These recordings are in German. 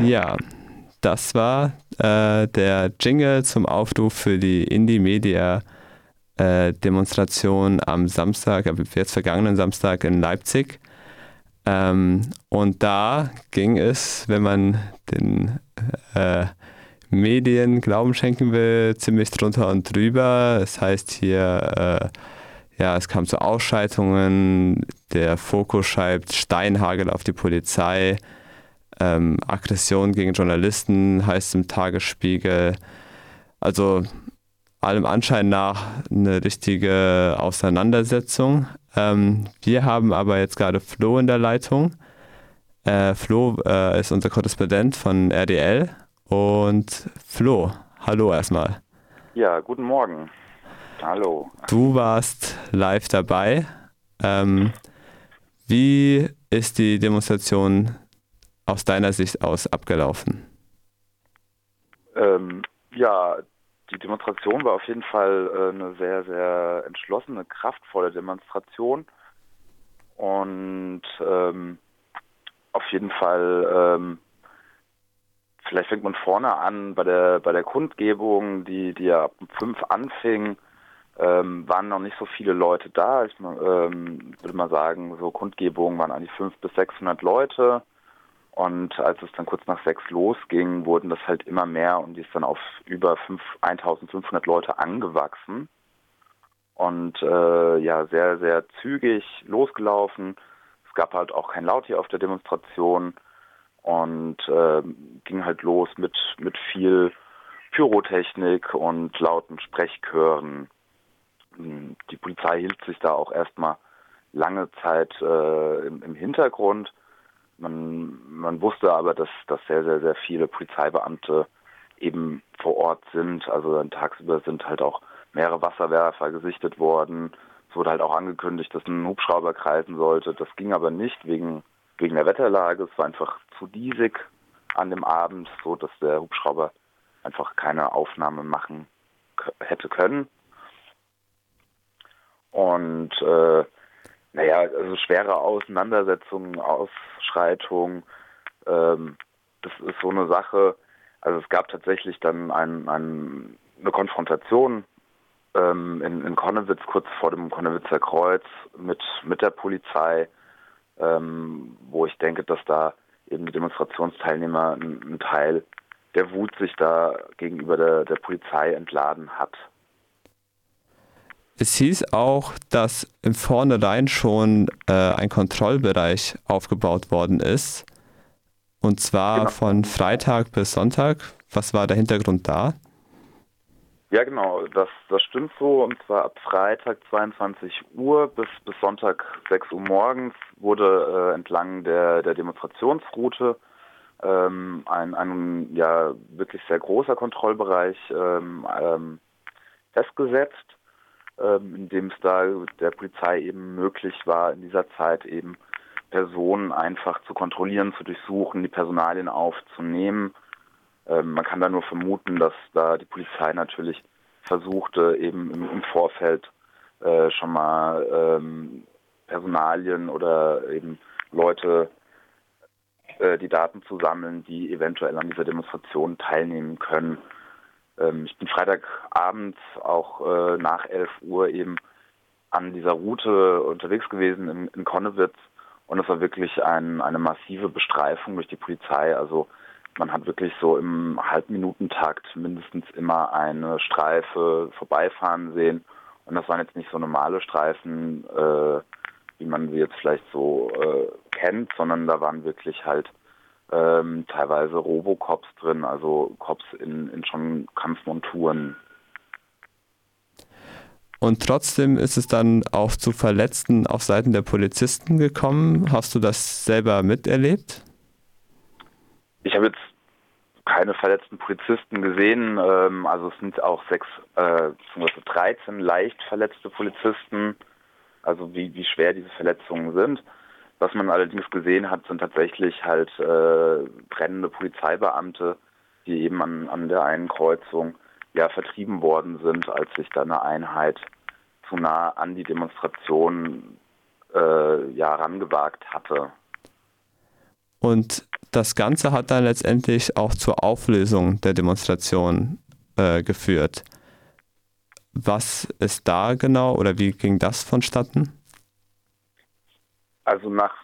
Ja, das war äh, der Jingle zum Aufruf für die Indie Media äh, am Samstag, äh, jetzt vergangenen Samstag in Leipzig. Ähm, und da ging es, wenn man den äh, Medien Glauben schenken will, ziemlich drunter und drüber. Das heißt hier, äh, ja, es kam zu Ausschreitungen, der Fokus schreibt Steinhagel auf die Polizei, ähm, Aggression gegen Journalisten heißt im Tagesspiegel. Also allem Anschein nach eine richtige Auseinandersetzung. Ähm, wir haben aber jetzt gerade Flo in der Leitung. Äh, Flo äh, ist unser Korrespondent von RDL. Und Flo, hallo erstmal. Ja, guten Morgen. Hallo. Du warst live dabei. Ähm, wie ist die Demonstration aus deiner Sicht aus abgelaufen? Ähm, ja, die Demonstration war auf jeden Fall äh, eine sehr, sehr entschlossene, kraftvolle Demonstration. Und ähm, auf jeden Fall, ähm, vielleicht fängt man vorne an bei der bei der Kundgebung, die, die ja ab fünf anfing, ähm, waren noch nicht so viele Leute da. Ich ähm, würde mal sagen, so Kundgebungen waren eigentlich fünf bis 600 Leute. Und als es dann kurz nach sechs losging, wurden das halt immer mehr und die ist dann auf über 5, 1500 Leute angewachsen. Und äh, ja, sehr, sehr zügig losgelaufen. Es gab halt auch kein Laut hier auf der Demonstration und äh, ging halt los mit, mit viel Pyrotechnik und lauten Sprechchören. Die Polizei hielt sich da auch erstmal lange Zeit äh, im, im Hintergrund man, man wusste aber, dass, dass sehr, sehr, sehr viele Polizeibeamte eben vor Ort sind. Also dann tagsüber sind halt auch mehrere Wasserwerfer gesichtet worden. Es wurde halt auch angekündigt, dass ein Hubschrauber kreisen sollte. Das ging aber nicht wegen, wegen der Wetterlage. Es war einfach zu diesig an dem Abend, so dass der Hubschrauber einfach keine Aufnahme machen hätte können. Und äh, naja, also schwere Auseinandersetzungen, Ausschreitungen, ähm, das ist so eine Sache. Also es gab tatsächlich dann ein, ein, eine Konfrontation ähm, in, in Konnewitz, kurz vor dem Konnewitzer Kreuz mit, mit der Polizei, ähm, wo ich denke, dass da eben die Demonstrationsteilnehmer einen Teil der Wut sich da gegenüber der, der Polizei entladen hat. Es hieß auch, dass im Vornherein schon äh, ein Kontrollbereich aufgebaut worden ist. Und zwar genau. von Freitag bis Sonntag. Was war der Hintergrund da? Ja, genau, das, das stimmt so. Und zwar ab Freitag 22 Uhr bis, bis Sonntag 6 Uhr morgens wurde äh, entlang der, der Demonstrationsroute ähm, ein, ein ja, wirklich sehr großer Kontrollbereich ähm, ähm, festgesetzt ähm, in dem es da der Polizei eben möglich war, in dieser Zeit eben Personen einfach zu kontrollieren, zu durchsuchen, die Personalien aufzunehmen. Ähm, man kann da nur vermuten, dass da die Polizei natürlich versuchte, eben im, im Vorfeld äh, schon mal ähm, Personalien oder eben Leute äh, die Daten zu sammeln, die eventuell an dieser Demonstration teilnehmen können. Ähm, ich bin Freitagabend auch äh, nach 11 Uhr eben an dieser Route unterwegs gewesen in, in Konnewitz und es war wirklich ein, eine massive Bestreifung durch die Polizei. Also man hat wirklich so im Halbminutentakt mindestens immer eine Streife vorbeifahren sehen. Und das waren jetzt nicht so normale Streifen, äh, wie man sie jetzt vielleicht so äh, kennt, sondern da waren wirklich halt ähm, teilweise Robocops drin, also Cops in, in schon Kampfmonturen. Und trotzdem ist es dann auch zu Verletzten auf Seiten der Polizisten gekommen. Hast du das selber miterlebt? Ich habe jetzt keine verletzten Polizisten gesehen. Ähm, also es sind auch sechs, äh, 13 leicht verletzte Polizisten. Also wie, wie schwer diese Verletzungen sind. Was man allerdings gesehen hat, sind tatsächlich halt äh, brennende Polizeibeamte, die eben an, an der einen Kreuzung ja vertrieben worden sind, als sich da eine Einheit zu nah an die Demonstration äh, ja rangewagt hatte. Und das Ganze hat dann letztendlich auch zur Auflösung der Demonstration äh, geführt. Was ist da genau oder wie ging das vonstatten? Also nach,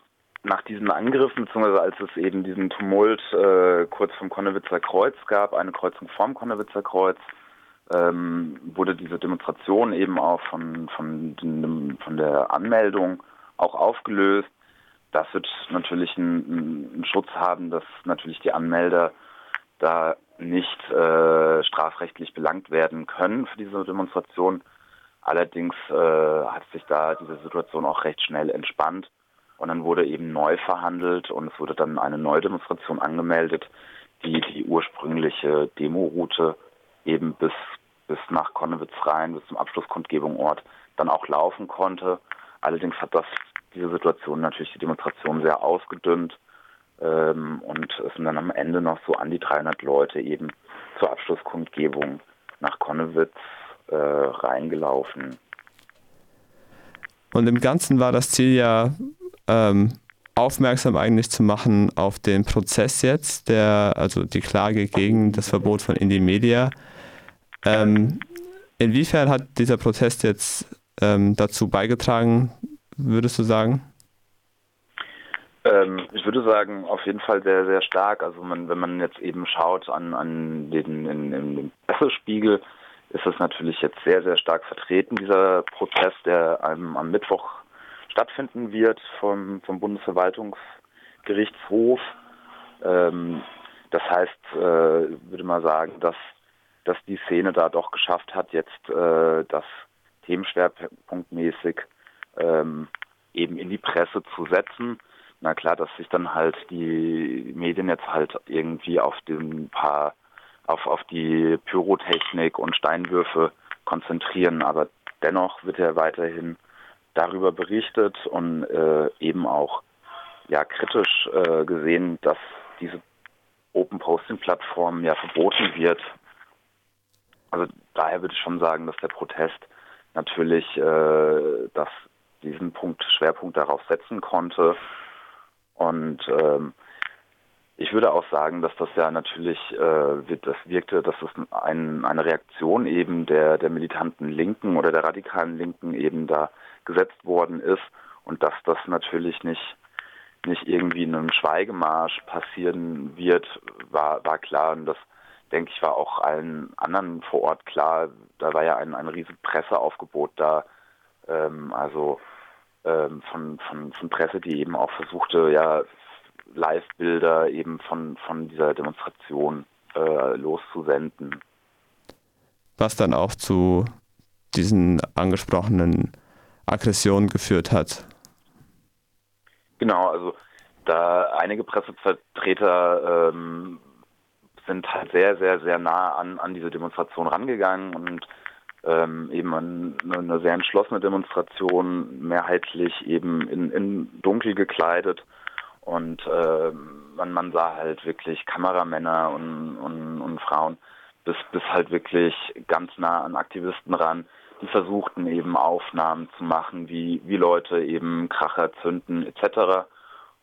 nach diesen Angriffen, beziehungsweise als es eben diesen Tumult äh, kurz vom Konnewitzer Kreuz gab, eine Kreuzung vorm Konnewitzer Kreuz, ähm, wurde diese Demonstration eben auch von, von, den, von der Anmeldung auch aufgelöst. Das wird natürlich einen, einen Schutz haben, dass natürlich die Anmelder da nicht äh, strafrechtlich belangt werden können für diese Demonstration. Allerdings äh, hat sich da diese Situation auch recht schnell entspannt und dann wurde eben neu verhandelt und es wurde dann eine neue Demonstration angemeldet, die die ursprüngliche Demoroute eben bis bis nach Konnewitz rein, bis zum Abschlusskundgebungsort dann auch laufen konnte. Allerdings hat das diese Situation natürlich die Demonstration sehr ausgedünnt ähm, und es sind dann am Ende noch so an die 300 Leute eben zur Abschlusskundgebung nach Konnewitz äh, reingelaufen. Und im Ganzen war das Ziel ja ähm, aufmerksam eigentlich zu machen auf den Prozess jetzt, der also die Klage gegen das Verbot von Indie Media. Ähm, inwiefern hat dieser Protest jetzt ähm, dazu beigetragen, würdest du sagen? Ähm, ich würde sagen, auf jeden Fall sehr, sehr stark. Also man, wenn man jetzt eben schaut an, an den, in, in den Pressespiegel, ist es natürlich jetzt sehr, sehr stark vertreten, dieser Prozess, der einem am Mittwoch stattfinden wird vom, vom Bundesverwaltungsgerichtshof. Ähm, das heißt, äh, würde man sagen, dass, dass die Szene da doch geschafft hat, jetzt äh, das themenschwerpunktmäßig ähm, eben in die Presse zu setzen. Na klar, dass sich dann halt die Medien jetzt halt irgendwie auf den paar, auf, auf die Pyrotechnik und Steinwürfe konzentrieren, aber dennoch wird er weiterhin darüber berichtet und äh, eben auch ja kritisch äh, gesehen, dass diese Open Posting Plattform ja verboten wird. Also daher würde ich schon sagen, dass der Protest natürlich äh, dass diesen Punkt Schwerpunkt darauf setzen konnte und ähm, ich würde auch sagen, dass das ja natürlich, äh, das wirkte, dass es ein, eine Reaktion eben der, der militanten Linken oder der radikalen Linken eben da gesetzt worden ist und dass das natürlich nicht nicht irgendwie in einem Schweigemarsch passieren wird, war, war klar. Und das, denke ich, war auch allen anderen vor Ort klar. Da war ja ein, ein riesiges Presseaufgebot da. Ähm, also ähm, von, von, von Presse, die eben auch versuchte, ja, Live-Bilder eben von, von dieser Demonstration äh, loszusenden. Was dann auch zu diesen angesprochenen Aggression geführt hat. Genau, also da einige Pressevertreter ähm, sind halt sehr, sehr, sehr nah an, an diese Demonstration rangegangen und ähm, eben eine, eine, sehr entschlossene Demonstration, mehrheitlich eben in, in dunkel gekleidet und äh, man, man sah halt wirklich Kameramänner und, und, und Frauen bis, bis halt wirklich ganz nah an Aktivisten ran, die versuchten eben Aufnahmen zu machen, wie, wie Leute eben Kracher zünden etc.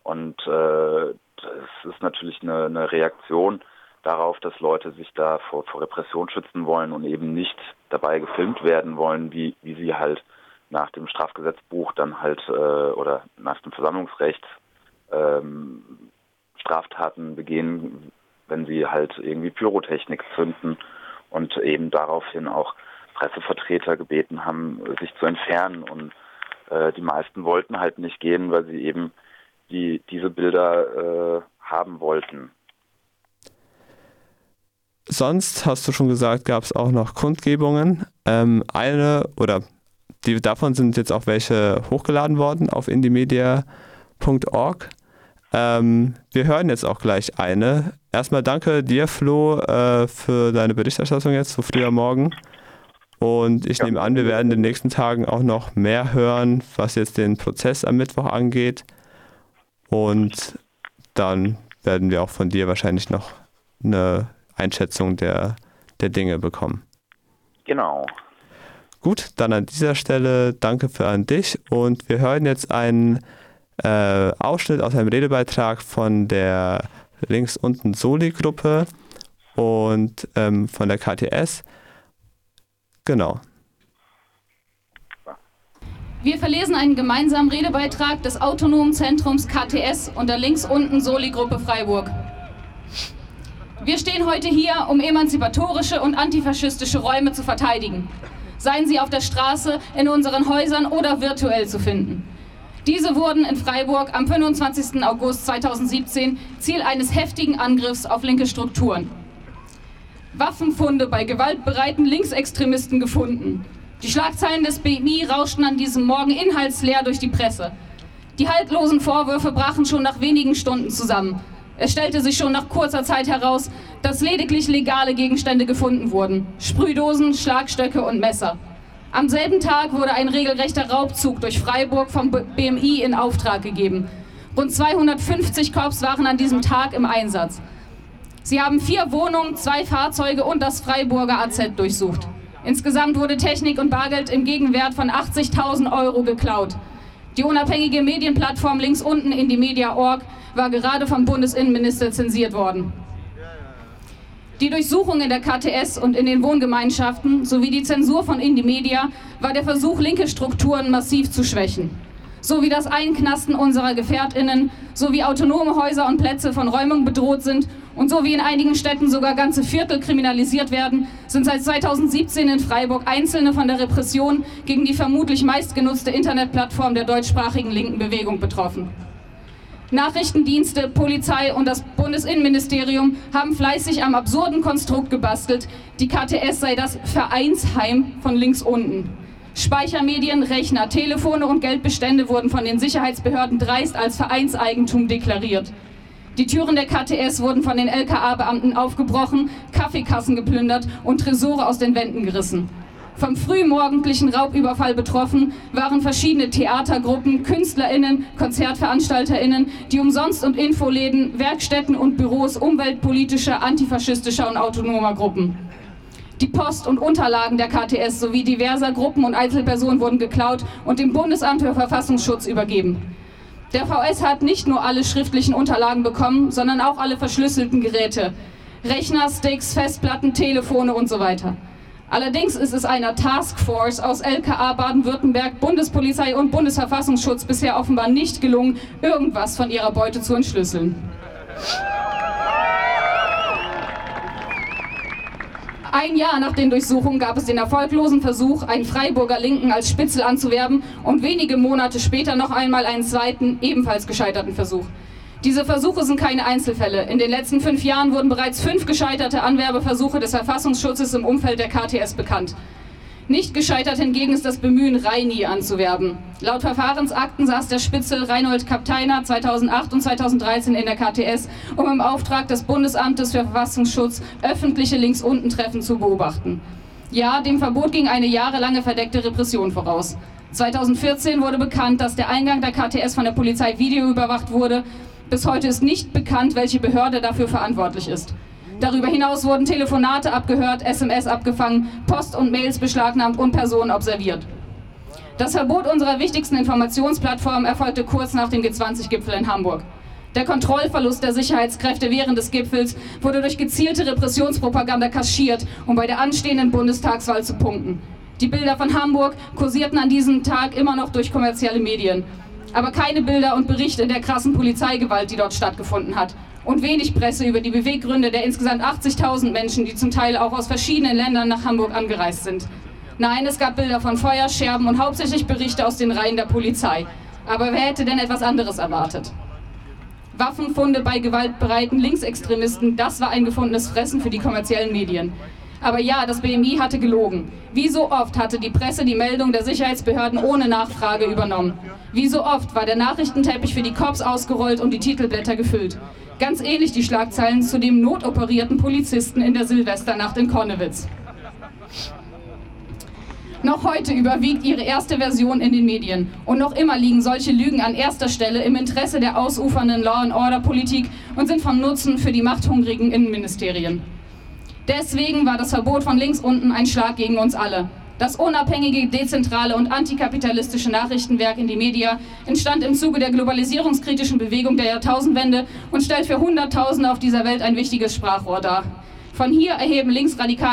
Und äh, das ist natürlich eine, eine Reaktion darauf, dass Leute sich da vor, vor Repression schützen wollen und eben nicht dabei gefilmt werden wollen, wie, wie sie halt nach dem Strafgesetzbuch dann halt äh, oder nach dem Versammlungsrecht ähm, Straftaten begehen, wenn sie halt irgendwie Pyrotechnik zünden und eben daraufhin auch Pressevertreter gebeten haben, sich zu entfernen. Und äh, die meisten wollten halt nicht gehen, weil sie eben die, diese Bilder äh, haben wollten. Sonst hast du schon gesagt, gab es auch noch Kundgebungen. Ähm, eine oder die davon sind jetzt auch welche hochgeladen worden auf indiemedia.org. Ähm, wir hören jetzt auch gleich eine. Erstmal danke dir, Flo, äh, für deine Berichterstattung jetzt so früh am Morgen. Und ich ja. nehme an, wir werden in den nächsten Tagen auch noch mehr hören, was jetzt den Prozess am Mittwoch angeht. Und dann werden wir auch von dir wahrscheinlich noch eine Einschätzung der, der Dinge bekommen. Genau. Gut, dann an dieser Stelle danke für an dich und wir hören jetzt einen äh, Ausschnitt aus einem Redebeitrag von der links unten Soli-Gruppe und ähm, von der KTS. Genau. Wir verlesen einen gemeinsamen Redebeitrag des Autonomen Zentrums KTS und der links unten Soli-Gruppe Freiburg. Wir stehen heute hier, um emanzipatorische und antifaschistische Räume zu verteidigen. Seien sie auf der Straße, in unseren Häusern oder virtuell zu finden. Diese wurden in Freiburg am 25. August 2017 Ziel eines heftigen Angriffs auf linke Strukturen. Waffenfunde bei gewaltbereiten Linksextremisten gefunden. Die Schlagzeilen des BMI rauschten an diesem Morgen inhaltsleer durch die Presse. Die haltlosen Vorwürfe brachen schon nach wenigen Stunden zusammen. Es stellte sich schon nach kurzer Zeit heraus, dass lediglich legale Gegenstände gefunden wurden. Sprühdosen, Schlagstöcke und Messer. Am selben Tag wurde ein regelrechter Raubzug durch Freiburg vom BMI in Auftrag gegeben. Rund 250 Korps waren an diesem Tag im Einsatz. Sie haben vier Wohnungen, zwei Fahrzeuge und das Freiburger AZ durchsucht. Insgesamt wurde Technik und Bargeld im Gegenwert von 80.000 Euro geklaut. Die unabhängige Medienplattform links unten in die Media.org war gerade vom Bundesinnenminister zensiert worden. Die Durchsuchung in der KTS und in den Wohngemeinschaften sowie die Zensur von Indie Media war der Versuch, linke Strukturen massiv zu schwächen so wie das Einknasten unserer GefährtInnen, so wie autonome Häuser und Plätze von Räumung bedroht sind und so wie in einigen Städten sogar ganze Viertel kriminalisiert werden, sind seit 2017 in Freiburg Einzelne von der Repression gegen die vermutlich meistgenutzte Internetplattform der deutschsprachigen linken Bewegung betroffen. Nachrichtendienste, Polizei und das Bundesinnenministerium haben fleißig am absurden Konstrukt gebastelt, die KTS sei das Vereinsheim von links unten. Speichermedien, Rechner, Telefone und Geldbestände wurden von den Sicherheitsbehörden dreist als Vereinseigentum deklariert. Die Türen der KTS wurden von den LKA-Beamten aufgebrochen, Kaffeekassen geplündert und Tresore aus den Wänden gerissen. Vom frühmorgendlichen Raubüberfall betroffen waren verschiedene Theatergruppen, KünstlerInnen, KonzertveranstalterInnen, die Umsonst- und Infoläden, Werkstätten und Büros umweltpolitischer, antifaschistischer und autonomer Gruppen. Die Post und Unterlagen der KTS sowie diverser Gruppen und Einzelpersonen wurden geklaut und dem Bundesamt für Verfassungsschutz übergeben. Der VS hat nicht nur alle schriftlichen Unterlagen bekommen, sondern auch alle verschlüsselten Geräte. Rechner, Sticks, Festplatten, Telefone und so weiter. Allerdings ist es einer Taskforce aus LKA Baden-Württemberg, Bundespolizei und Bundesverfassungsschutz bisher offenbar nicht gelungen, irgendwas von ihrer Beute zu entschlüsseln. Ein Jahr nach den Durchsuchungen gab es den erfolglosen Versuch, einen Freiburger Linken als Spitzel anzuwerben und wenige Monate später noch einmal einen zweiten, ebenfalls gescheiterten Versuch. Diese Versuche sind keine Einzelfälle. In den letzten fünf Jahren wurden bereits fünf gescheiterte Anwerbeversuche des Verfassungsschutzes im Umfeld der KTS bekannt. Nicht gescheitert hingegen ist das Bemühen, Reini anzuwerben. Laut Verfahrensakten saß der Spitzel Reinhold Kapteiner 2008 und 2013 in der KTS, um im Auftrag des Bundesamtes für Verfassungsschutz öffentliche Links-Unten-Treffen zu beobachten. Ja, dem Verbot ging eine jahrelange verdeckte Repression voraus. 2014 wurde bekannt, dass der Eingang der KTS von der Polizei videoüberwacht wurde. Bis heute ist nicht bekannt, welche Behörde dafür verantwortlich ist. Darüber hinaus wurden Telefonate abgehört, SMS abgefangen, Post und Mails beschlagnahmt und Personen observiert. Das Verbot unserer wichtigsten Informationsplattform erfolgte kurz nach dem G20-Gipfel in Hamburg. Der Kontrollverlust der Sicherheitskräfte während des Gipfels wurde durch gezielte Repressionspropaganda kaschiert, um bei der anstehenden Bundestagswahl zu punkten. Die Bilder von Hamburg kursierten an diesem Tag immer noch durch kommerzielle Medien. Aber keine Bilder und Berichte der krassen Polizeigewalt, die dort stattgefunden hat und wenig Presse über die Beweggründe der insgesamt 80.000 Menschen, die zum Teil auch aus verschiedenen Ländern nach Hamburg angereist sind. Nein, es gab Bilder von Feuerscherben und hauptsächlich Berichte aus den Reihen der Polizei. Aber wer hätte denn etwas anderes erwartet? Waffenfunde bei gewaltbereiten Linksextremisten, das war ein gefundenes Fressen für die kommerziellen Medien. Aber ja, das BMI hatte gelogen. Wie so oft hatte die Presse die Meldung der Sicherheitsbehörden ohne Nachfrage übernommen. Wie so oft war der Nachrichtenteppich für die Cops ausgerollt und die Titelblätter gefüllt. Ganz ähnlich die Schlagzeilen zu dem notoperierten Polizisten in der Silvesternacht in Konnewitz. Noch heute überwiegt ihre erste Version in den Medien. Und noch immer liegen solche Lügen an erster Stelle im Interesse der ausufernden Law-and-Order-Politik und sind von Nutzen für die machthungrigen Innenministerien. Deswegen war das Verbot von links unten ein Schlag gegen uns alle. Das unabhängige, dezentrale und antikapitalistische Nachrichtenwerk in die Media entstand im Zuge der globalisierungskritischen Bewegung der Jahrtausendwende und stellt für Hunderttausende auf dieser Welt ein wichtiges Sprachrohr dar. Von hier erheben linksradikale